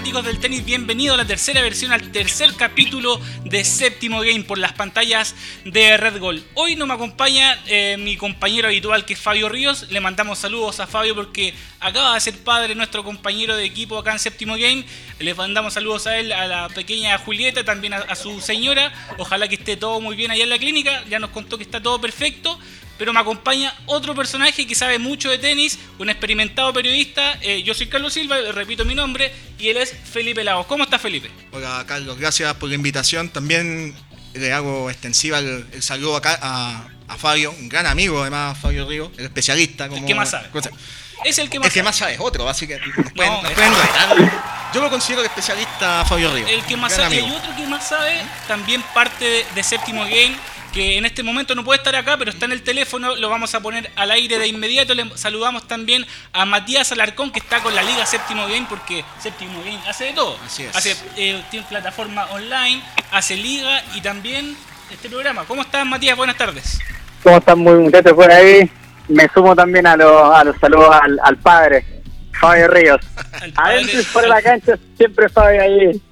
fanáticos del tenis, bienvenidos a la tercera versión, al tercer capítulo de Séptimo Game por las pantallas de Red Gold. Hoy no me acompaña eh, mi compañero habitual que es Fabio Ríos. Le mandamos saludos a Fabio porque acaba de ser padre nuestro compañero de equipo acá en Séptimo Game. Les mandamos saludos a él, a la pequeña Julieta, también a, a su señora. Ojalá que esté todo muy bien allá en la clínica. Ya nos contó que está todo perfecto pero me acompaña otro personaje que sabe mucho de tenis, un experimentado periodista. Eh, yo soy Carlos Silva, repito mi nombre, y él es Felipe Lagos. ¿Cómo está Felipe? Hola Carlos, gracias por la invitación. También le hago extensiva el, saludo acá a, Fabio, un gran amigo además, Fabio Río, el especialista. Como, el que más sabe. Es el que más el que más sabe es otro, así que Yo lo considero el especialista Fabio Río. El que más sabe, y otro que más sabe, también parte de Séptimo Game que en este momento no puede estar acá, pero está en el teléfono, lo vamos a poner al aire de inmediato. Le saludamos también a Matías Alarcón, que está con la Liga Séptimo Game, porque Séptimo Game hace de todo. Hace, eh, tiene plataforma online, hace liga y también este programa. ¿Cómo estás, Matías? Buenas tardes. ¿Cómo están muy muchachos por ahí? Me sumo también a los, a los saludos al, padre, Fabio Ríos. Adentro y fuera de la cancha, siempre Fabio ahí,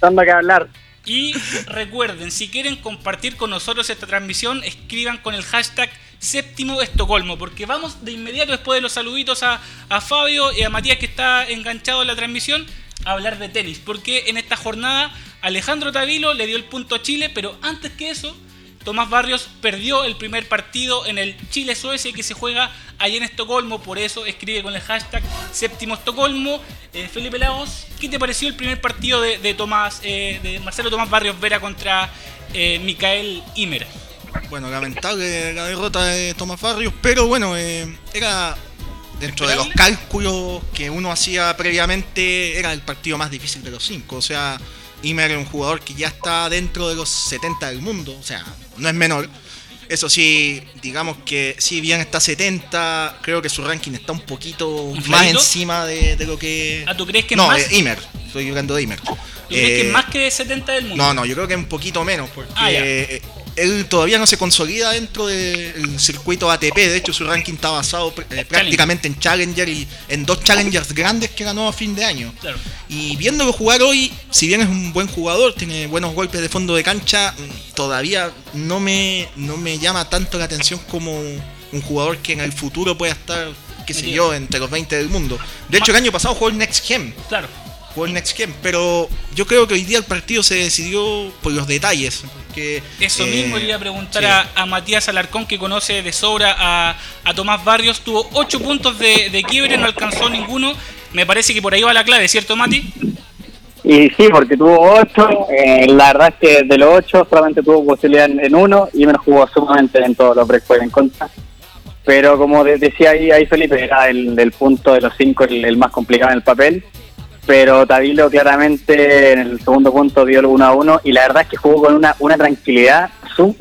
dando que hablar. Y recuerden, si quieren compartir con nosotros esta transmisión, escriban con el hashtag séptimo Estocolmo, porque vamos de inmediato después de los saluditos a, Fabio y a Matías que está enganchado en la transmisión a hablar de tenis, porque en esta jornada Alejandro Tavilo le dio el punto a Chile, pero antes que eso Tomás Barrios perdió el primer partido en el Chile-Suecia que se juega ahí en Estocolmo, por eso escribe con el hashtag séptimo Estocolmo. Eh, Felipe Lagos, ¿qué te pareció el primer partido de, Tomás, eh, de Marcelo Tomás Barrios Vera contra eh, Micael Imer? Bueno, lamentable la derrota de Tomás Barrios, pero bueno, era dentro de los cálculos que uno hacía previamente, era el partido más difícil de los cinco, o sea Imer es un jugador que ya está dentro de los 70 del mundo, o sea, no es menor. Eso sí, digamos que si bien está 70, creo que su ranking está un poquito más encima de, lo que... Ah, ¿tú crees que no, más? No, Imer, estoy hablando de Imer. ¿Tú crees que es eh, más que 70 del mundo? No, no, yo creo que es un poquito menos, porque ah, él todavía no se consolida dentro del circuito ATP. De hecho, su ranking está basado eh, prácticamente en Challenger y en dos Challengers grandes que ganó a fin de año. Y viéndolo jugar hoy, si bien es un buen jugador, tiene buenos golpes de fondo de cancha, mm, todavía no me, no me llama tanto la atención como un jugador que en el futuro pueda estar, qué sé yo, entre los 20 del mundo. De hecho, el año pasado jugó el Next Gen. Claro jugó el Next Gen, pero yo creo que hoy día el partido se decidió por los detalles. Eso mismo le iba a preguntar a, Matías Alarcón, que conoce de sobra a, Tomás Barrios. Tuvo 8 puntos de, quiebre, no alcanzó ninguno. Me parece que por ahí va la clave, ¿cierto, Mati? Y sí, porque tuvo 8. Eh, la verdad es que de los 8 solamente tuvo posibilidad en, uno y menos jugó sumamente en todos los breaks en contra. Pero como decía ahí, ahí Felipe, era el, punto de los 5 el más complicado en el papel pero Tavilo claramente en el segundo punto dio el 1 a 1 y la verdad es que jugó con una, una tranquilidad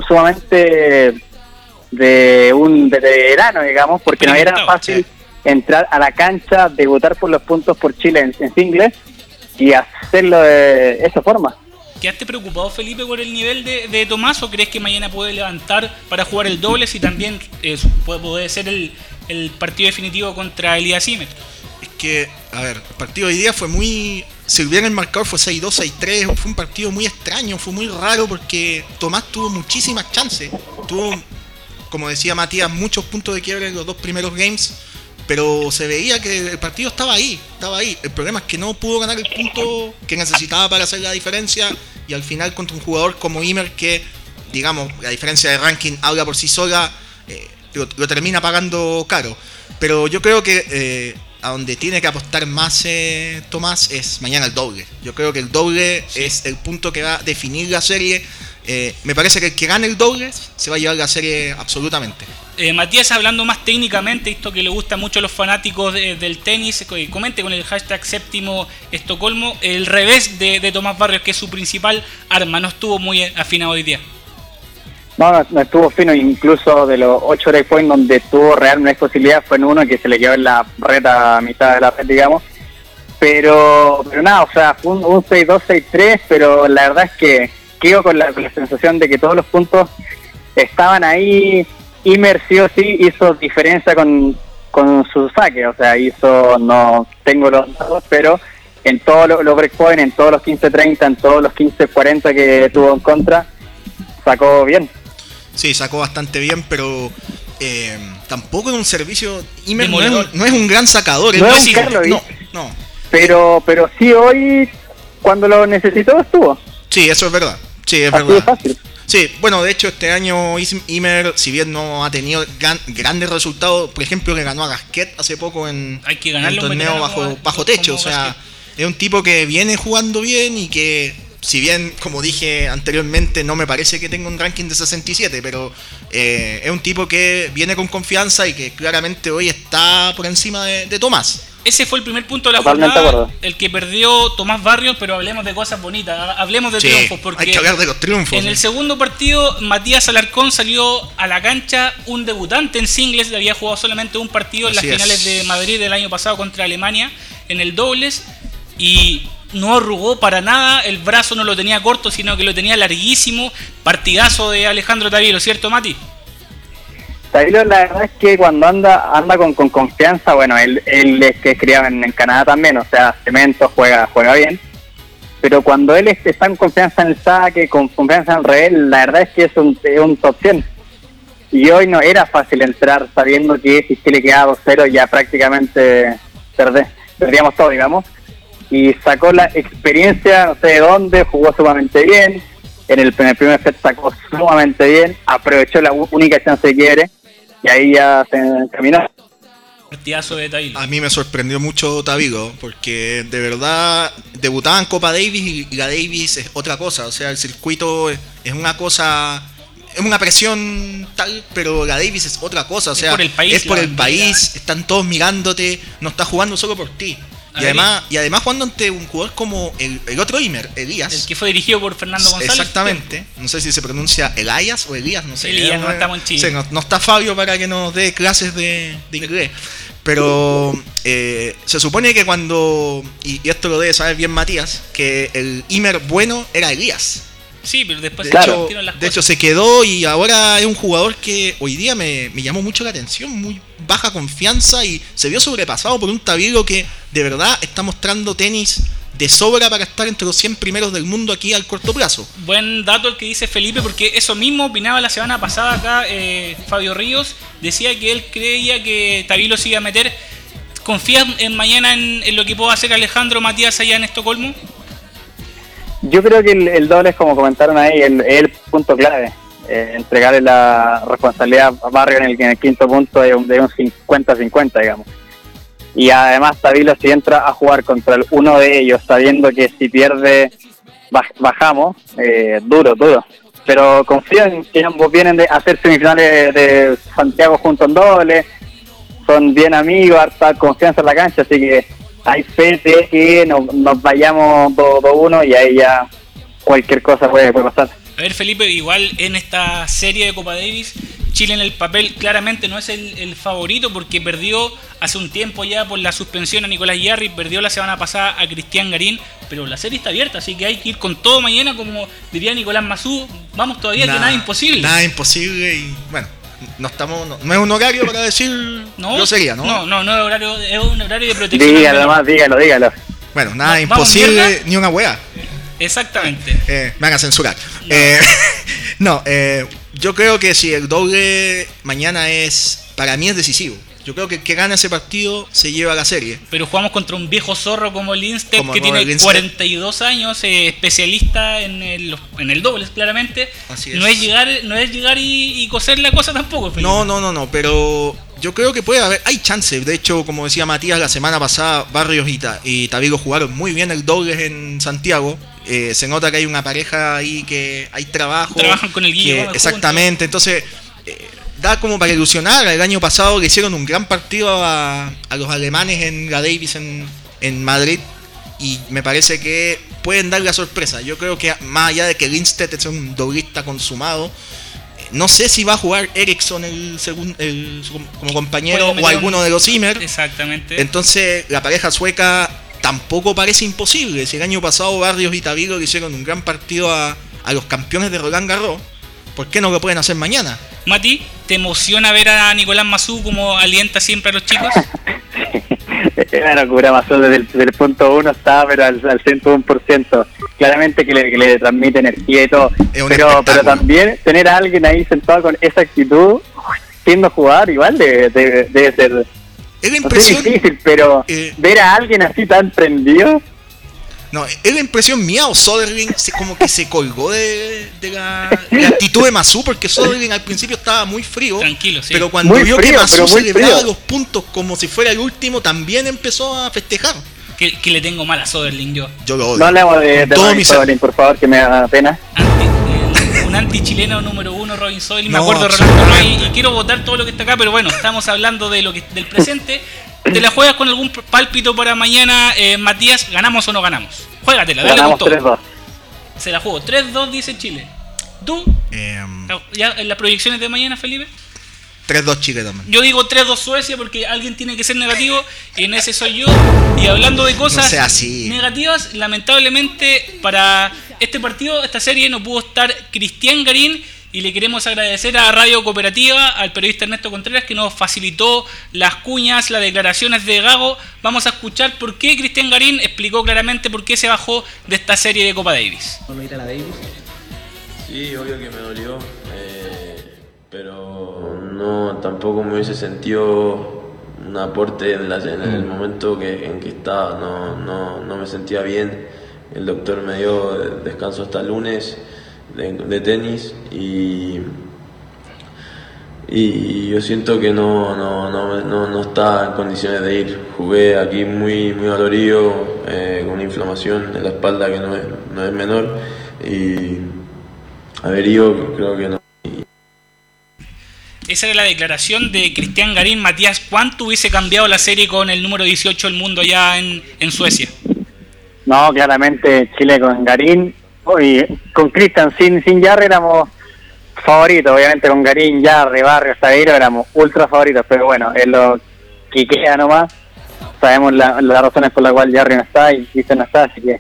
sumamente de un veterano, digamos, porque no era fácil entrar a la cancha, debutar por los puntos por Chile en, en singles y hacerlo de esa forma. ¿Quedaste preocupado, Felipe, por el nivel de, Tomás o crees que mañana puede levantar para jugar el doble si también eh, puede, ser el, el, partido definitivo contra Elías Simet? Que, a ver, el partido de hoy día fue muy. Si hubiera el marcador fue 6-2, 6-3, fue un partido muy extraño, fue muy raro porque Tomás tuvo muchísimas chances. Tuvo, como decía Matías, muchos puntos de quiebre en los dos primeros games, pero se veía que el partido estaba ahí, estaba ahí. El problema es que no pudo ganar el punto que necesitaba para hacer la diferencia y al final contra un jugador como Imer que, digamos, la diferencia de ranking habla por sí sola, eh, lo, termina pagando caro. Pero yo creo que eh, a donde tiene que apostar más eh, Tomás es mañana el doble. Yo creo que el doble es el punto que va a definir la serie. Eh, me parece que el que gane el doble se va a llevar la serie absolutamente. Eh, Matías, hablando más técnicamente, esto que le gusta mucho a los fanáticos del tenis, comente con el hashtag séptimo Estocolmo, el revés de, de Tomás Barrios, que es su principal arma, no estuvo muy afinado hoy día. No, no, estuvo fino, incluso de los ocho points donde tuvo realmente posibilidad fue en uno que se le quedó en la reta a mitad de la red, digamos. Pero, pero nada, o sea, fue un, 6-2, 6-3, pero la verdad es que quedo con la, sensación de que todos los puntos estaban ahí. Imer sí o sí hizo diferencia con, con su saque, o sea, hizo, no tengo los datos, pero en todos los, los breakpoints, en todos los 15-30, en todos los 15-40 que tuvo en contra, sacó bien. Sí, sacó bastante bien, pero eh, tampoco es un servicio. Imer no es, no es un gran sacador. No es un Carlos, no, no. Pero, pero sí hoy, cuando lo necesitó, estuvo. Sí, eso es verdad. Sí, es Así verdad. fácil. Sí, bueno, de hecho este año Imer, si bien no ha tenido gran- grandes resultados, por ejemplo, le ganó a Gasquet hace poco en, Hay que en un torneo bajo, bajo techo. O sea, Gasquet. es un tipo que viene jugando bien y que, si bien, como dije anteriormente, no me parece que tenga un ranking de 67, pero eh, es un tipo que viene con confianza y que claramente hoy está por encima de, de Tomás. Ese fue el primer punto de la Totalmente de jornada, acuerdo. el que perdió Tomás Barrios, pero hablemos de cosas bonitas, ha- hablemos de Sí, triunfos, porque hay que hablar de los triunfos. en el segundo partido Matías Alarcón salió a la cancha un debutante en singles, había jugado solamente un partido en las es. finales de Madrid del año pasado contra Alemania en el dobles y no arrugó para nada, el brazo no lo tenía corto, sino que lo tenía larguísimo, partidazo de Alejandro Taviero, ¿cierto Mati? Taylor, la verdad es que cuando anda anda con, con confianza, bueno, él, él es que es criado en, Canadá también, o sea, cemento, juega juega bien. Pero cuando él es- está en confianza en el saque, con confianza en el revés, la verdad es que es un, es un top 100. Y hoy no era fácil entrar sabiendo que si Chile quedaba 2-0 ya prácticamente perdé, perdíamos todo, digamos. Y sacó la experiencia, no sé de dónde, jugó sumamente bien. En el, en el primer set sacó sumamente bien, aprovechó la única chance de quiebre y ahí ya se encaminó. Partidazo de. A mí me sorprendió mucho Tavigo, porque de verdad debutaba en Copa Davis y la Davis es otra cosa. O sea, el circuito es es una cosa. Es una presión tal, pero la Davis es otra cosa. O Es sea, por el país, es por el país, están todos mirándote, no estás jugando solo por ti. Y ver, además, y además jugando ante un jugador como el, el otro Imer, Elías. El que fue dirigido por Fernando González. Exactamente. No sé si se pronuncia Elias o Elías, no sé. Elías, no estamos en Chile. sí, no, no está Fabio para que nos dé clases de, de inglés. Pero eh, se supone que cuando, y, y esto lo debe saber bien Matías, que el Imer bueno era Elías. Sí, pero después De, se hecho, las de hecho, se quedó y ahora es un jugador que hoy día me, me llamó mucho la atención, muy baja confianza y se vio sobrepasado por un Tabigo que de verdad está mostrando tenis de sobra para estar entre los 100 primeros del mundo aquí al corto plazo. Buen dato el que dice Felipe, porque eso mismo opinaba la semana pasada acá eh, Fabio Ríos. Decía que él creía que Tabilo se iba a meter. ¿Confías en mañana en, en lo que pueda hacer Alejandro Matías allá en Estocolmo? Yo creo que el, doble es como comentaron ahí, el, el punto clave. Eh, entregarle la responsabilidad a Barrio en el, en el quinto punto de un, de un 50-50, digamos. Y además Tabilo si entra a jugar contra el uno de ellos, sabiendo que si pierde baj- bajamos, eh, duro, duro. Pero confío en que ambos vienen de hacer semifinales de Santiago junto en doble, son bien amigos, harta confianza en la cancha, así que hay fe de que nos, nos vayamos 2-1 y ahí ya cualquier cosa puede, puede pasar. A ver, Felipe, igual en esta serie de Copa Davis, Chile en el papel claramente no es el, el favorito porque perdió hace un tiempo ya por la suspensión a Nicolás Yarri, perdió la semana pasada a Cristian Garín, pero la serie está abierta, así que hay que ir con todo mañana, como diría Nicolás Mazú, vamos todavía que nada imposible. Nada imposible y bueno, no estamos no, no es un horario para decir No, grosería, ¿no? No, no, no es, horario, es un horario de protección. al Dígalo menor. más, dígalo, dígalo. Bueno, nada No, imposible ni una weá. Exactamente. Eh, me van a censurar. No. Eh, no, eh, yo creo que si el doble mañana es, para mí es decisivo. Yo creo que el que gana ese partido se lleva la serie. Pero jugamos contra un viejo zorro como Lindstedt, Como que tiene Lindstedt. 42 años, eh, especialista en el, en el dobles, claramente. Así No es. es llegar, no es llegar y, y coser la cosa tampoco. Felipe. No, no, no, no, pero yo creo que puede haber, hay chance. De hecho, como decía Matías, la semana pasada Barrios y, y Tabigo jugaron muy bien el dobles en Santiago. Eh, se nota que hay una pareja ahí que hay trabajo. Trabajan con el que- Gómez Exactamente, entonces da como para ilusionar. El año pasado le hicieron un gran partido a, a los alemanes en la Davis en, en Madrid y me parece que pueden dar la sorpresa. Yo creo que más allá de que Lindstedt es un doblista consumado, no sé si va a jugar Ericsson el segun- el- como compañero o alguno un- de los Imer. Exactamente. Entonces la pareja sueca tampoco parece imposible. Si el año pasado Barrios y Tavigo le hicieron un gran partido a, a los campeones de Roland Garros, ¿por qué no lo pueden hacer mañana? Mati, ¿te emociona ver a Nicolás Mazú como alienta siempre a los chicos? Era una locura, pasó desde el, desde el punto uno, estaba pero al, al 101%. Claramente que le, que le transmite energía y todo. Es un Pero, pero también tener a alguien ahí sentado con esa actitud, siendo jugar, igual debe, debe, debe ser Es no sé, difícil, pero eh, ver a alguien así tan prendido, No, es la impresión mía o Soderling se, como que se colgó de, de la, de la actitud de Masu porque Soderling al principio estaba muy frío. Tranquilo, sí. Pero cuando Muy vio frío, que Masu celebraba frío. los puntos como si fuera el último, también empezó a festejar. Que, que le tengo mal a Soderling yo. Yo lo odio. no hablemos de, de todo Robin. Soderling, por favor, que me da pena. Anti- el- un anti-chileno número uno, Robin Soderling. Me No, acuerdo de Rolando Roy absolutamente. y quiero votar todo lo que está acá, pero bueno, estamos hablando de lo que del presente. ¿Te la juegas con algún pálpito para mañana, eh, Matías? ¿Ganamos o no ganamos? Juégatela, dale con Ganamos todo. 3-2. Se la juego. 3-2 dice Chile. ¿Tú? Em, ¿Ya en las proyecciones de mañana, Felipe? 3-2 Chile también. Yo digo 3-2 Suecia porque alguien tiene que ser negativo y en ese soy yo. Y hablando de cosas No sea así. negativas, lamentablemente para este partido, esta serie, no pudo estar Cristian Garín y le queremos agradecer a Radio Cooperativa, al periodista Ernesto Contreras que nos facilitó las cuñas, las declaraciones de Gago. Vamos a escuchar por qué Cristian Garín explicó claramente por qué se bajó de esta serie de Copa Davis. ¿No ir a la Davis? Sí, obvio que me dolió, eh, pero no, tampoco me hubiese sentido un aporte en, la- en el momento que, en que estaba, no, no, no me sentía bien. El doctor me dio descanso hasta el lunes de, de tenis y, y yo siento que no, no, no, no, no estaba en condiciones de ir. Jugué aquí muy, muy dolorido, eh, con una inflamación en la espalda que no es, no es menor y haber ido creo que no. Esa era la declaración de Cristian Garín. Matías, ¿cuánto hubiese cambiado la serie con el número 18 del mundo allá en, en Suecia? No, claramente Chile con Garín. Oye, con Cristian, sin, sin Jarry éramos favoritos. Obviamente con Garín, Jarry, Barrio, Sabeiro éramos ultra favoritos. Pero bueno, es lo que queda nomás. Sabemos la- las razones por las cuales Jarry no está y Cristian no está. Así que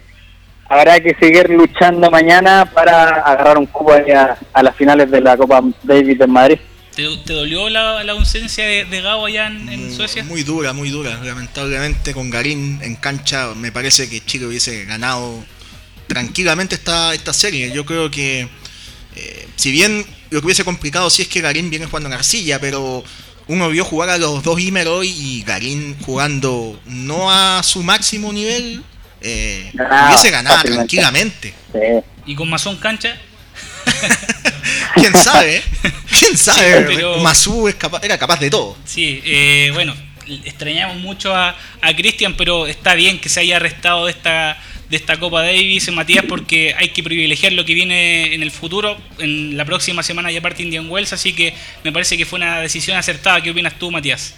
habrá que seguir luchando mañana para agarrar un cupo ahí a, a las finales de la Copa Davis en Madrid. ¿Te, te dolió la, la ausencia de, de Gabo allá en, en Muy- Suecia? Muy dura, muy dura. Lamentablemente con Garín en cancha me parece que Chile hubiese ganado tranquilamente esta, esta serie. Yo creo que eh, si bien lo que hubiese complicado sí es que Garín viene jugando en arcilla, pero uno vio jugar a los dos Imer hoy y Garín jugando no a su máximo nivel, eh, hubiese ganado fácilmente. tranquilamente. Sí. Y con Mazón Cancha, ¿Quién sabe? ¿Quién sabe? pero- Masu es capa- era capaz de todo. sí, eh, bueno, extrañamos mucho a, a Cristian, pero está bien que se haya arrestado de esta, de esta Copa Davis, Matías, porque hay que privilegiar lo que viene en el futuro. En la próxima semana ya parte Indian Wells, así que me parece que fue una decisión acertada. ¿Qué opinas tú, Matías?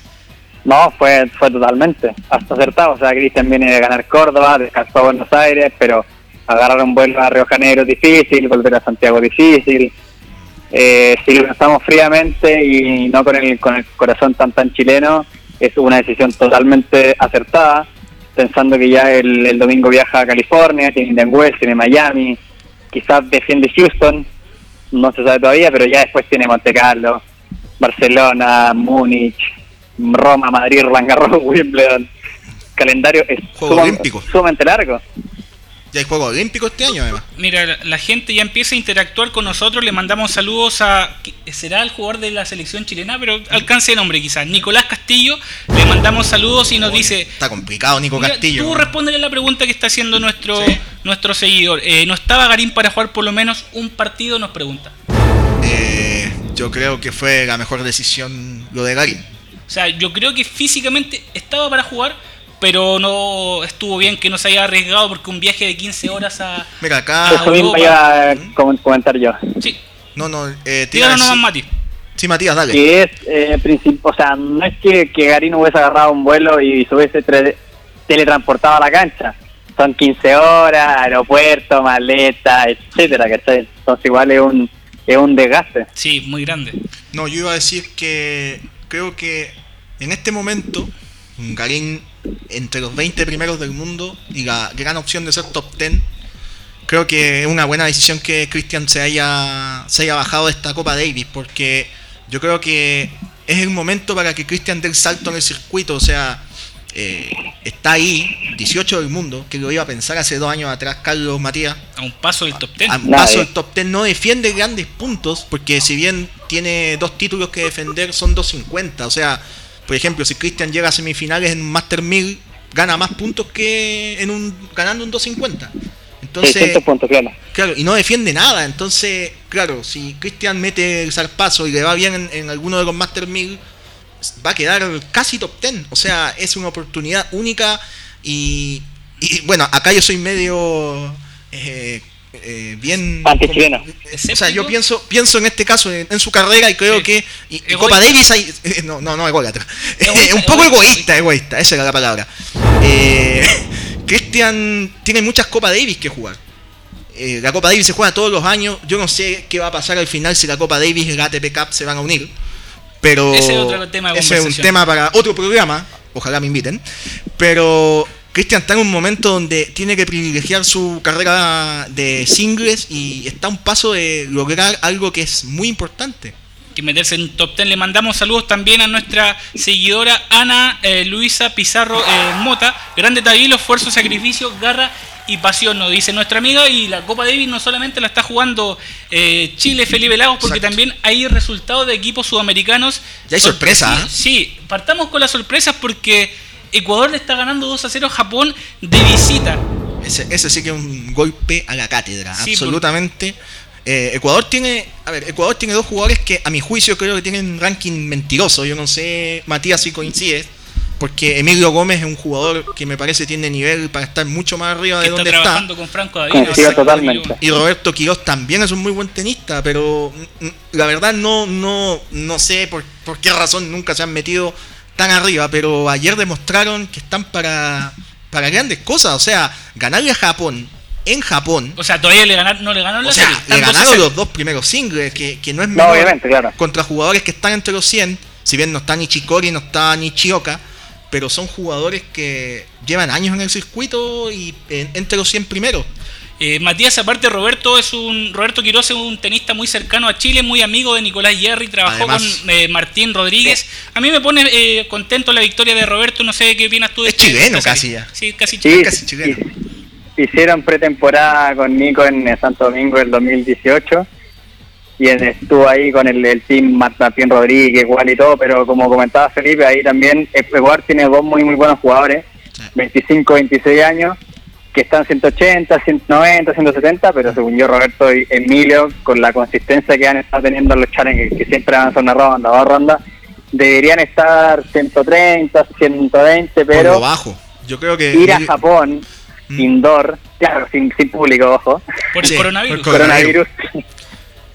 No, fue, fue totalmente hasta acertado. O sea, Cristian viene de ganar Córdoba, descansó a Buenos Aires, pero agarrar un vuelo a Río Janeiro difícil, volver a Santiago difícil. Eh, si lo pensamos fríamente y no con el, con el corazón tan tan chileno, es una decisión totalmente acertada, pensando que ya el, el domingo viaja a California, tiene Indian Wells, tiene Miami, quizás defiende Houston, no se sabe todavía, pero ya después tiene Monte Carlo, Barcelona, Múnich, Roma, Madrid, Roland Garros, Wimbledon. Calendario es sumamente largo. Ya hay Juegos Olímpicos este año además. Mira, la, la gente ya empieza a interactuar con nosotros. Le mandamos saludos a. ¿Será el jugador de la selección chilena? Pero alcance de nombre quizás. Nicolás Castillo. Le mandamos saludos y nos dice. Está complicado Nico Mira, Castillo. Tú respóndele la pregunta que está haciendo nuestro, Sí. nuestro seguidor. Eh, ¿No estaba Garín para jugar por lo menos un partido? Nos pregunta. Eh, yo creo que fue la mejor decisión lo de Garín. O sea, yo creo que físicamente estaba para jugar, pero no estuvo bien que no se haya arriesgado porque un viaje de 15 horas a. Mira, acá. Eso mismo iba a com- comentar yo. Sí, No, no, eh, díganos nomás, Mati. Sí, Matías, dale. Que es, eh, princip- o sea, no es que, que Garín hubiese agarrado un vuelo y se hubiese teletransportado a la cancha. Son 15 horas, aeropuerto, maleta, etcétera, ¿cachai? Entonces igual es un, es un desgaste. Sí, muy grande. No, yo iba a decir que creo que en este momento Garín entre los 20 primeros del mundo y la gran opción de ser top 10, creo que es una buena decisión que Christian se haya, se haya bajado de esta Copa Davis, porque yo creo que es el momento para que Christian dé el salto en el circuito, o sea, eh, está ahí, 18 del mundo, que lo iba a pensar hace dos años atrás Carlos Matías. A un paso del top 10. A un paso del top 10 no defiende grandes puntos, porque si bien tiene dos títulos que defender, son 250. O sea, por ejemplo, si Cristian llega a semifinales en un Master 1000, gana más puntos que en un ganando un 250. Entonces, 600 puntos, claro. Claro, y no defiende nada. Entonces, claro, si Cristian mete el zarpazo y le va bien en, en alguno de los Master 1000, va a quedar casi top 10. O sea, es una oportunidad única. Y, y, bueno, acá yo soy medio eh, eh, bien. O sea, yo pienso pienso en este caso en, en su carrera y creo Sí. que. Y. Copa Davis hay. eh, No, no, no, ególatra. Egoísta, un poco egoísta. egoísta, egoísta, esa era la palabra. Eh, Cristian tiene muchas Copa Davis que jugar. Eh, la Copa Davis se juega todos los años. Yo no sé qué va a pasar al final si la Copa Davis y la ATP Cup se van a unir. Pero Ese es otro tema de ese es un tema para otro programa. Ojalá me inviten. Pero Cristian está en un momento donde tiene que privilegiar su carrera de singles y está a un paso de lograr algo que es muy importante. que meterse en top 10. Le mandamos saludos también a nuestra seguidora Ana eh, Luisa Pizarro eh, Mota. Grande tabilo, esfuerzo, sacrificio, garra y pasión, nos dice nuestra amiga. Y la Copa Davis no solamente la está jugando eh, Chile, Felipe Lagos, porque Exacto. también hay resultados de equipos sudamericanos. Ya hay sorpresa, ¿eh? Sí, partamos con las sorpresas porque Ecuador le está ganando 2 a 0 a Japón de visita. Ese, ese sí que es un golpe a la cátedra, Sí, absolutamente. Eh, Ecuador tiene, a ver, Ecuador tiene dos jugadores que a mi juicio creo que tienen ranking mentiroso. Yo no sé, Matías, si coincides, porque Emilio Gómez es un jugador que me parece tiene nivel para estar mucho más arriba Que de está donde está. trabajando con Franco David. Totalmente. Y Roberto Quiroz también es un muy buen tenista, pero mm, mm, la verdad no, no, no sé por, por qué razón nunca se han metido tan arriba, pero ayer demostraron que están para, para grandes cosas. O sea, ganarle a Japón en Japón. O sea, todavía le ganaron, no le ganaron la O sea, serie. le Están 2 a ganaron 0. los dos primeros singles, que, que no es No, menor obviamente, claro. contra jugadores que están entre los 100, si bien no está ni Chikori, no está ni Chioka, pero son jugadores que llevan años en el circuito y en- entre los 100 primeros. Eh, Matías, aparte Roberto es un Roberto Quiroz es un tenista muy cercano a Chile, muy amigo de Nicolás Yerri, trabajó Además- con eh, Martín Rodríguez. A mí me pone eh, contento la victoria de Roberto, no sé qué opinas tú de Es este- chileno casi ya. Sí, casi Sí, chileno. casi chileno. hi- hicieron pretemporada con Nico en eh, Santo Domingo el 2018 y él estuvo ahí con el, el team Mart- Martín Rodríguez igual y todo, pero como comentaba Felipe, ahí también Ecuador tiene dos muy muy buenos jugadores, Sí. 25, 26 años, que están 180, 190, 170, pero según yo Roberto y Emilio, con la consistencia que han estado teniendo los challenges, que siempre avanzan una ronda, dos rondas, deberían estar 130, 120, Por lo pero bajo. Yo creo que. ir a Japón Mm. indoor, claro, sin, sin público, ojo, Por el Sí, coronavirus. por el coronavirus,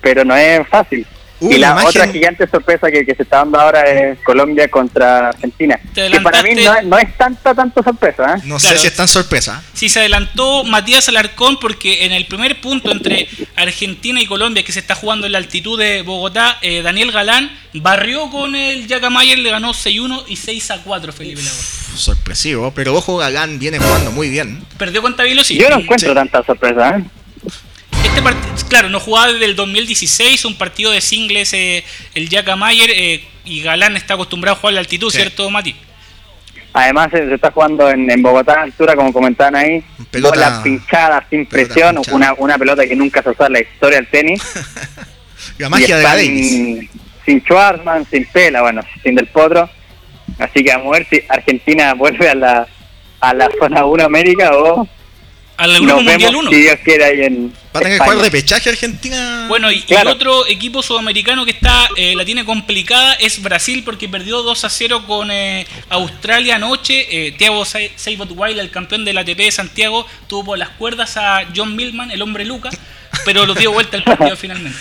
pero no es fácil. Y la imagen- otra gigante sorpresa que, que se está dando ahora es Colombia contra Argentina. Que para mí no, es- no es tanta, tanto sorpresa, ¿eh? No Claro. sé si es tan sorpresa. Sí, se adelantó Matías Alarcón porque en el primer punto entre Argentina y Colombia, que se está jugando en la altitud de Bogotá, eh, Daniel Galán barrió con el Mayer, le ganó 6-1 y 6-4 Felipe Lagos. Uf, sorpresivo, pero ojo, Galán viene jugando muy bien. Perdió con Tabilo, sí. Yo no encuentro Sí. tanta sorpresa, ¿eh? Este claro, no jugaba desde el 2016, un partido de singles, eh, el Jaca Mayer, eh, y Galán está acostumbrado a jugar a la altitud, Sí. ¿cierto, Mati? Además se, se está jugando en, en Bogotá a altura, como comentaban ahí, Pelota- bolas pinchadas sin pelota presión, pinchada. una, una pelota que nunca se usa en la historia del tenis. La y magia de Davis. Sin Schwarzman, sin Pela, bueno, sin Del Potro. Así que a ver si Argentina vuelve a la, a la zona 1 América o Al Grupo nos Mundial vemos 1. si Dios quiere ahí en Va a tener que jugar repechaje Argentina. Bueno, y, Claro. otro equipo sudamericano que está eh, la tiene complicada es Brasil porque perdió 2 a 0 con eh, Australia anoche. Eh, Thiago Se- Seibot Wild, el campeón del ATP de Santiago, tuvo por las cuerdas a John Millman, el hombre Luca, pero lo dio vuelta el partido finalmente.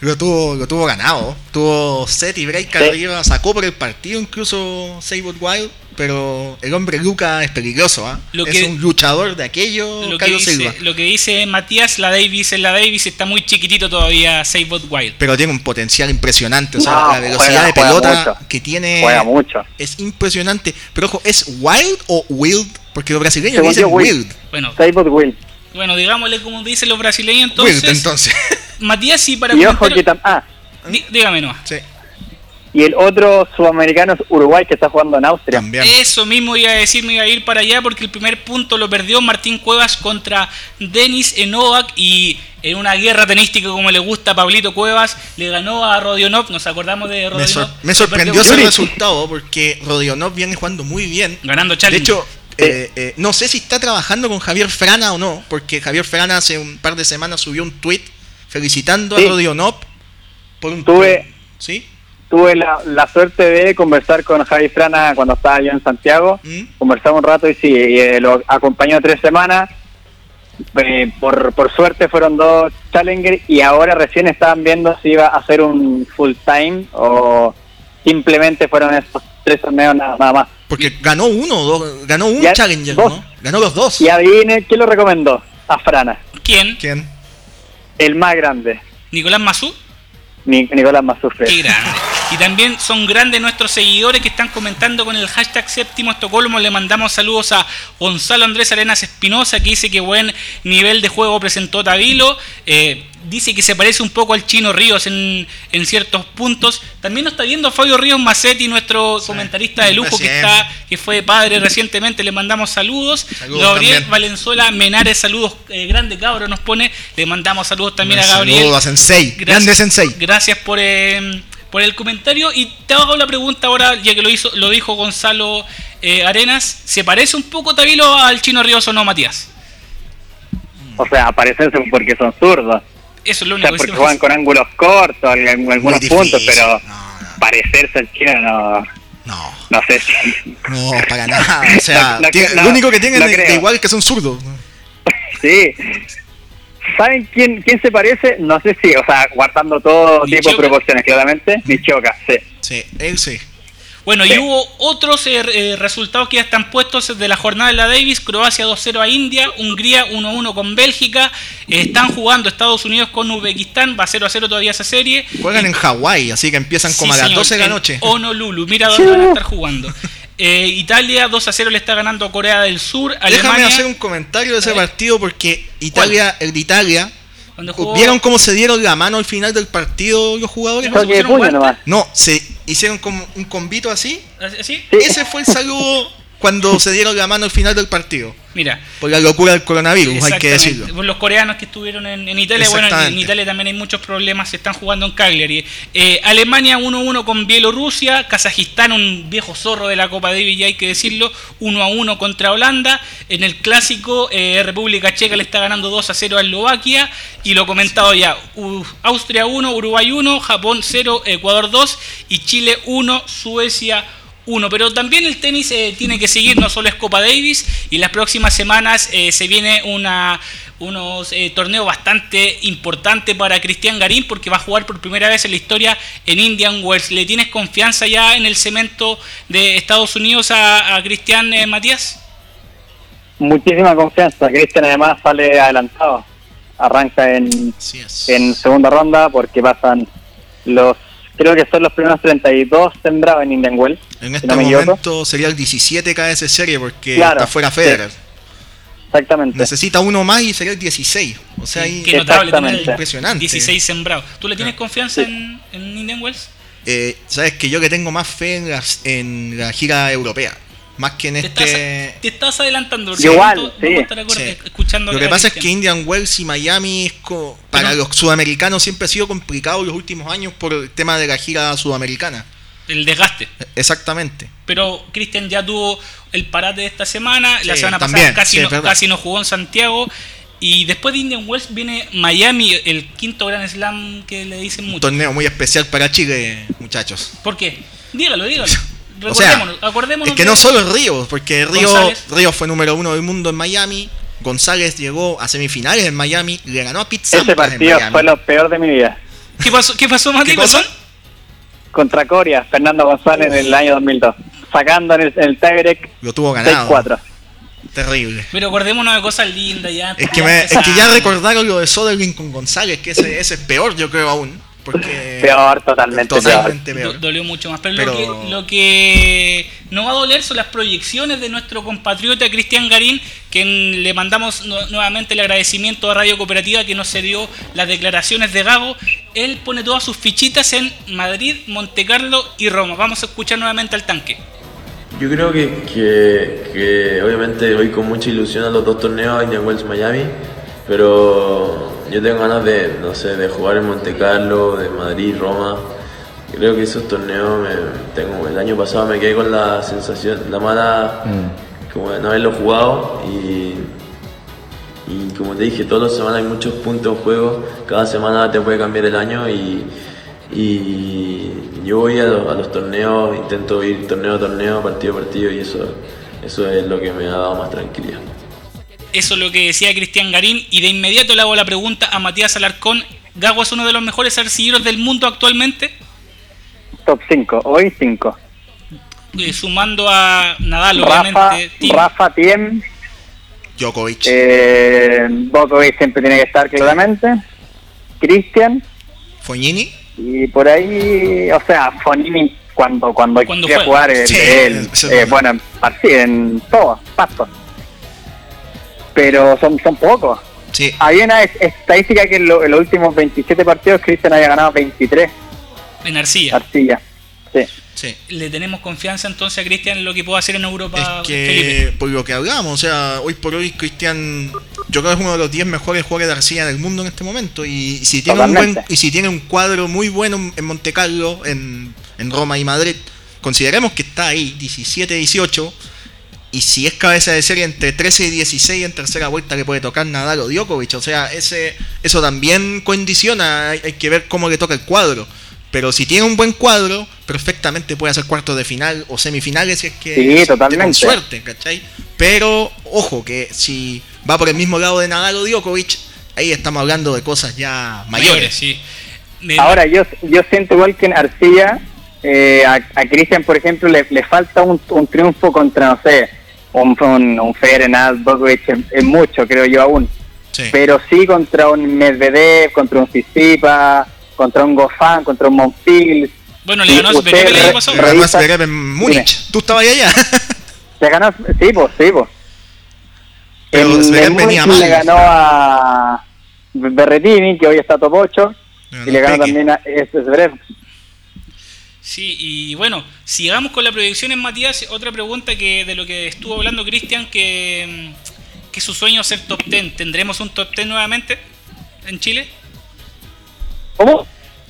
Lo tuvo, lo tuvo ganado. Tuvo set y break Sí. arriba. Sacó por el partido incluso Sabot Wild. Pero el hombre Luca es peligroso. ¿ah? Lo es que- un luchador de aquello, Lo que, Carlos dice, Silva. lo que dice Matías, la Davis en la Davis está muy chiquitito todavía Seibot Wild. Pero tiene un potencial impresionante. O sea, No, la velocidad juega- de pelota mucho. que tiene Juega mucho. es impresionante. Pero ojo, ¿es Wild o Wild? Porque los brasileños Según dicen Wild. Wild. Bueno, Seibot Will. bueno, digámosle como dicen los brasileños entonces. Wild, entonces. Matías, sí, para Y ojo que ah, Dí- dígame nomás. sí. Y el otro sudamericano es Uruguay, que está jugando en Austria. También. Eso mismo iba a decir, me iba a ir para allá porque el primer punto lo perdió Martín Cuevas contra Denis Enovac y en una guerra tenística como le gusta a Pablito Cuevas, le ganó a Rodionov, nos acordamos de Me, Rodionov. sor- me sorprendió ese resultado porque Rodionov viene jugando muy bien. Ganando De challenge. hecho, eh, eh, no sé si está trabajando con Javier Frana o no, porque Javier Frana hace un par de semanas subió un tweet felicitando Sí. a Rodionov por un Tuve- ¿Sí? Tuve la, la suerte de conversar con Javi Frana cuando estaba yo en Santiago. ¿Mm? Conversamos un rato y sí, y, eh, lo acompañó tres semanas. Eh, por, por suerte fueron dos Challenger y ahora recién estaban viendo si iba a hacer un full time o simplemente fueron estos tres torneos nada, nada más. Porque ganó uno, dos- ganó un Ya, Challenger, dos. ¿no? Ganó los dos. Y adivine, ¿quién lo recomendó? A Frana, ¿Quién? ¿Quién? el más grande, Nicolás Mazú. Ni- Nicolás Mazufre. Qué grande. Y también son grandes nuestros seguidores que están comentando con el hashtag séptimo Estocolmo. Le mandamos saludos a Gonzalo Andrés Arenas Espinosa que dice que buen nivel de juego presentó Tabilo. Eh, dice que se parece un poco al Chino Ríos en, en ciertos puntos. También nos está viendo Fabio Ríos Macetti, nuestro comentarista de lujo que está que fue padre recientemente. Le mandamos saludos. Saludos Gabriel también. Valenzuela Menares, saludos. eh, grande cabro nos pone. Le mandamos saludos también a Gabriel. Saludos a Sensei, grande Sensei. Gracias por, eh, por el comentario. Y te hago la pregunta ahora, ya que lo hizo, lo dijo Gonzalo eh, Arenas. ¿Se parece un poco Tabilo al Chino Ríos o no, Matías? O sea, parecense porque son zurdos. Eso es lo O sea, único que porque decimos. juegan con ángulos cortos en, algunos puntos, pero No, no. parecerse al chino no, No, no sé si... no, para nada. O sea, No, no, tiene- no, lo único que tienen de creo. igual es que son zurdos. Sí. ¿Saben quién, quién se parece? No sé si, o sea, guardando todo tipo de proporciones, claramente. Ni choca, sí. Sí, él sí. Bueno, Sí. y hubo otros eh, eh, resultados que ya están puestos de la jornada de la Davis. Croacia 2-0 a India, Hungría 1-1 con Bélgica. Eh, están jugando Estados Unidos con Uzbekistán, va 0-0 todavía esa serie. Juegan en Hawái, así que empiezan como Sí, a las señor, 12 de la noche. Honolulu, mira dónde van a estar jugando. Eh, Italia 2 a 0 le está ganando a Corea del Sur. Déjame hacer un comentario de ese partido porque Italia, el de Italia, jugó- ¿vieron cómo se dieron la mano al final del partido los jugadores? No, se hicieron como un convito así. ¿Así? Sí. Ese fue el saludo cuando se dieron la mano al final del partido. Mira, Por la locura del coronavirus, hay que decirlo. Los coreanos que estuvieron en, en Italia, bueno, en. Italia también hay muchos problemas, se están jugando en Cagliari. Eh, Alemania 1-1 con Bielorrusia, Kazajistán, un viejo zorro de la Copa Davis, ya hay que decirlo, 1-1 contra Holanda. En el clásico, eh, República Checa le está ganando 2-0 a Eslovaquia. Y lo comentado ya, Austria 1, Uruguay 1, Japón 0, Ecuador 2 y Chile 1, Suecia 1. Pero también el tenis eh, tiene que seguir, no solo es Copa Davis, y las próximas semanas eh, se viene una unos eh, torneos bastante importantes para Cristian Garín porque va a jugar por primera vez en la historia en Indian Wells. ¿Le tienes confianza ya en el cemento de Estados Unidos a, a Cristian eh, Matías? Muchísima confianza. Cristian además sale adelantado. Arranca en, en segunda ronda porque pasan los... Creo que son los primeros 32 sembrados en Indian Wells. En si este no momento sería el 17 KS serie porque Claro, está fuera sí. Federer. Exactamente. Necesita uno más y sería el 16. O sea, ahí Qué notable impresionante. 16 sembrados. ¿Tú le tienes confianza en, en Indian Wells? Eh, sabes que yo que tengo más fe en, las- en la gira europea, más que en Te, estás, este. te estás adelantando. porque Igual, sí. escuchando Lo que pasa es que. Indian Wells y Miami es co- para Pero- los sudamericanos siempre ha sido complicado los últimos años por el tema de la gira sudamericana. El desgaste. Exactamente. Pero Cristian ya tuvo el parate de esta semana. la Sí, semana también, pasada casi, sí, no, casi no jugó en Santiago. Y después de Indian Wells viene Miami, el quinto Grand Slam que le dicen Un mucho. torneo muy especial para Chile, muchachos. ¿Por qué? Dígalo, dígalo. O sea, acordémonos es que de- no solo Río, porque Río, González. Río fue número uno del mundo en Miami. González llegó a semifinales en Miami, le ganó a Pete Ese partido fue lo peor de mi vida. ¿Qué pasó, qué pasó Mati? ¿Qué? ¿Perdón? Contra Coria, Fernando González en el año 2002. Sacando en el, en el Lo tuvo ganado. 6-4. Terrible. Pero acordémonos de cosas lindas ya. Es que, me- es que ya recordaron lo de Soderling con González, que ese, ese es peor, yo creo aún. Porque Peor, totalmente totalmente Do- peor. dolió mucho más. Pero, Pero- Lo, que, lo que no va a doler son las proyecciones de nuestro compatriota Cristian Garín, quien le mandamos nu- nuevamente el agradecimiento a Radio Cooperativa que nos cedió las declaraciones de Gago. él pone todas sus fichitas en Madrid, Monte Carlo y Roma. Vamos a escuchar nuevamente al tanque. Yo creo que, que, que obviamente voy con mucha ilusión a los dos torneos, Indian Wells Miami, pero yo tengo ganas de, no sé, de jugar en Monte Carlo, de Madrid, Roma. Creo que esos torneos, me, tengo, el año pasado me quedé con la sensación, la mala, como de no haberlo jugado y, y como te dije, todas las semanas hay muchos puntos en juego, cada semana te puede cambiar el año y, y yo voy a los, a los torneos, intento ir torneo a torneo, partido a partido y eso, eso es lo que me ha dado más tranquilidad. Eso es lo que decía Cristian Garín y de inmediato le hago la pregunta a Matías Alarcón. ¿Gago es uno de los mejores arcilleros del mundo actualmente? Top 5, hoy 5. Eh, sumando a Nadal, Rafa, obviamente. Tim. Rafa Tiem, Djokovic. eh, Bokovic siempre tiene que estar claramente, Cristian, Fognini. y por ahí, o sea, Fonini cuando cuando, Cuando quiere jugar Sí, él, eh, verdad. bueno, en parti- en todo, pasto. Pero son, son pocos. Sí. Hay una es- estadística que en, lo- en los últimos 27 partidos Cristian haya ganado 23 En Arcilla. arcillas. Sí. Sí. Le tenemos confianza entonces a Cristian en lo que puede hacer en Europa. Es Felipe. que, por lo que hablamos, o sea, hoy por hoy Cristian, yo creo que es uno de los 10 mejores jugadores de arcilla del mundo en este momento. Y si tiene, un buen, y si tiene un cuadro muy bueno en Monte Carlo, en, en Roma y Madrid, consideremos que está ahí, 17-18. Y si es cabeza de serie entre 13 y 16 en tercera vuelta le puede tocar Nadal o Djokovic. O sea, ese, eso también condiciona. Hay, hay que ver cómo le toca el cuadro. Pero si tiene un buen cuadro, perfectamente puede hacer cuartos de final o semifinales si es que Sí, totalmente. con suerte, ¿cachai? Pero, ojo, que si va por el mismo lado de Nadal o Djokovic, ahí estamos hablando de cosas ya mayores. sí. Ahora, yo, yo siento igual que en Arcilla, eh, a, a Cristian, por ejemplo, le, le falta un, un triunfo contra, no sé, un, un, un Federer, es, es mucho, creo yo aún. Sí. Pero sí contra un Medvedev, contra un Tsitsipas, contra un Goffin, contra un Monfils. Bueno, le ganó a Zverev el año pasado. Le ganó a revisa- Zverev en Múnich. ¿Tú estabas allá? Le ganó, sí, pues, sí, pues. Pero Zverev venía mal. Le ganó a Berretini, que hoy está top 8, y le ganó también a este Zverev. Sí, y bueno, sigamos con la proyección en Matías. Otra pregunta que de lo que estuvo hablando Cristian, que, mm, que su sueño es ser top 10. ¿Tendremos un top 10 nuevamente en Chile? ¿Cómo?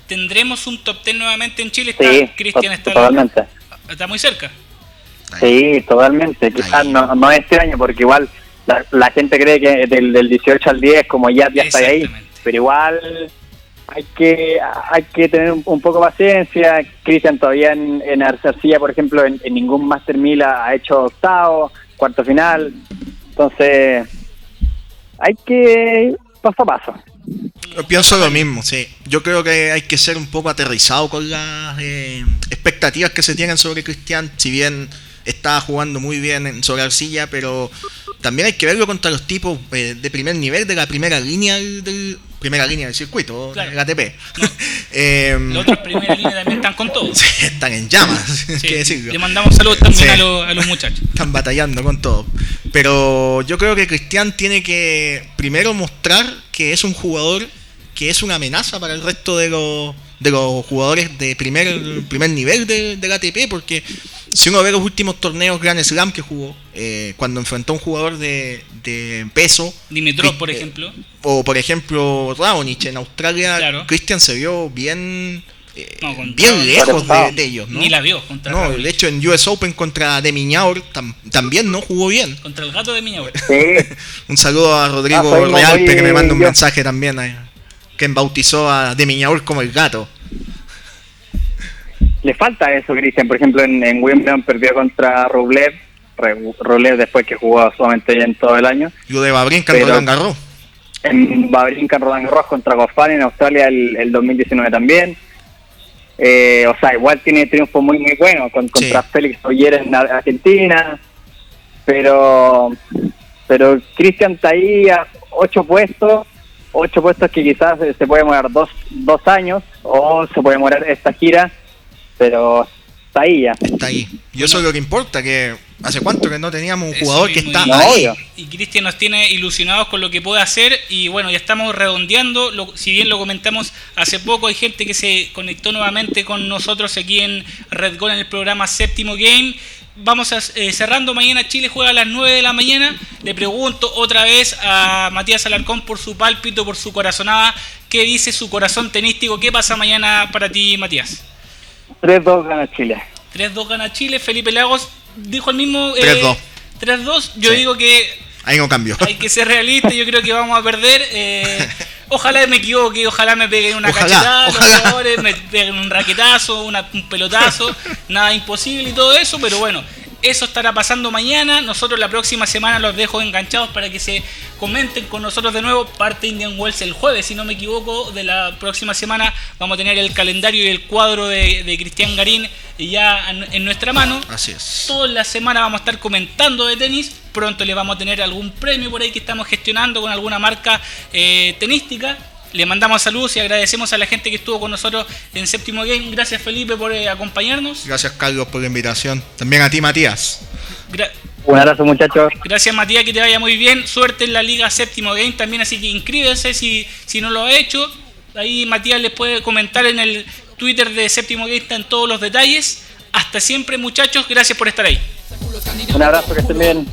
¿Tendremos un top 10 nuevamente en Chile? Está, Sí, Cristian está, totalmente. está muy cerca. Sí, totalmente. Quizás no, no este año, porque igual la, la gente cree que del, del 18 al 10, como ya, ya está ahí. Pero igual hay que hay que tener un, poco de paciencia. Cristian todavía en, en Arcilla, por ejemplo, en, ningún Master 1000 ha, ha hecho octavo, cuarto final. Entonces, hay que paso a paso. Yo pienso lo mismo, sí. Yo creo que hay que ser un poco aterrizado con las eh, expectativas que se tienen sobre Cristian. Si bien está jugando muy bien en, sobre arcilla, pero también hay que verlo contra los tipos eh, de primer nivel de la primera línea del, primera línea del circuito, Claro. del ATP. Em, Los otros primera línea también están con todo. están en llamas, Sí, que decirlo. Le mandamos saludos también Sí. a, los, a los muchachos. Están batallando con todo. Pero yo creo que Cristian tiene que primero mostrar que es un jugador que es una amenaza para el resto de los, de los jugadores de primer, primer nivel de, del ATP, porque si uno ve los últimos torneos Grand Slam que jugó, eh, cuando enfrentó a un jugador de, de peso, Dimitrov, Cri- por eh, ejemplo. o por ejemplo Raonic en Australia, Claro. Cristian se vio bien, eh, No, bien lejos de, de ellos. ¿no? Ni la vio contra, No, Raonic. de hecho en US Open contra Demiñaur tam- también no jugó bien. contra el gato de Miñaure. Sí, Un saludo a Rodrigo Ah, Realpe que me manda un yo- mensaje también, eh, que bautizó a Demiñaur como el gato. le falta eso, Cristian. Por ejemplo, en, en Wimbledon perdió contra Rublev. Rublev después que jugó solamente en todo el año. Lo de Babrinka en Roland Garros. En Babrinka en Roland Garros contra Goffin en Australia el, el 2019 también. Eh, o sea, igual tiene triunfo muy muy bueno con, contra Sí. Félix Oyer en Ar- Argentina. Pero pero Cristian está ahí a ocho puestos, ocho puestos que quizás eh, se puede demorar dos, dos años o se puede demorar esta gira, pero está ahí ya. Está ahí. Y eso es lo que importa, que ¿Hace cuánto que no teníamos un jugador que está No, ahí? obvio. Y Cristian nos tiene ilusionados con lo que puede hacer. Y bueno, ya estamos redondeando. Lo- si bien lo comentamos hace poco, hay gente que se conectó nuevamente con nosotros aquí en Red Goal en el programa Séptimo Game. Vamos a, eh, cerrando. Mañana Chile juega a las 9 de la mañana. Le pregunto otra vez a Matías Alarcón por su pálpito, por su corazonada. ¿Qué dice su corazón tenístico? ¿Qué pasa mañana para ti, Matías? 3-2 gana Chile. 3-2 gana Chile. Felipe Lagos dijo el mismo. eh, 3-2. 3-2. Yo Sí. digo que Ahí no cambió. hay que ser realista, yo creo que vamos a perder. eh, ojalá me equivoque, ojalá me peguen una Ojalá, cachetada, los ojalá. jugadores me peguen un raquetazo, una- un pelotazo, nada imposible y todo eso, pero bueno, eso estará pasando mañana. Nosotros la próxima semana los dejo enganchados para que se comenten con nosotros de nuevo. Parte Indian Wells el jueves, si no me equivoco, de la próxima semana vamos a tener el calendario y el cuadro de, de Cristian Garín ya en- nuestra mano. Así es. Toda la semana vamos a estar comentando de tenis. Pronto le vamos a tener algún premio por ahí que estamos gestionando con alguna marca eh, tenística. Le mandamos saludos y agradecemos a la gente que estuvo con nosotros en Séptimo Game. Gracias Felipe por eh, acompañarnos. Gracias, Carlos, por la invitación. También a ti, Matías. Gra- Un abrazo, muchachos. gracias Matías, que te vaya muy bien. Suerte en la Liga Séptimo Game también, así que inscríbase si, si no lo ha hecho. Ahí Matías les puede comentar en el Twitter de Séptimo Game, están todos los detalles. Hasta siempre muchachos, gracias por estar ahí. Un abrazo, que estén bien.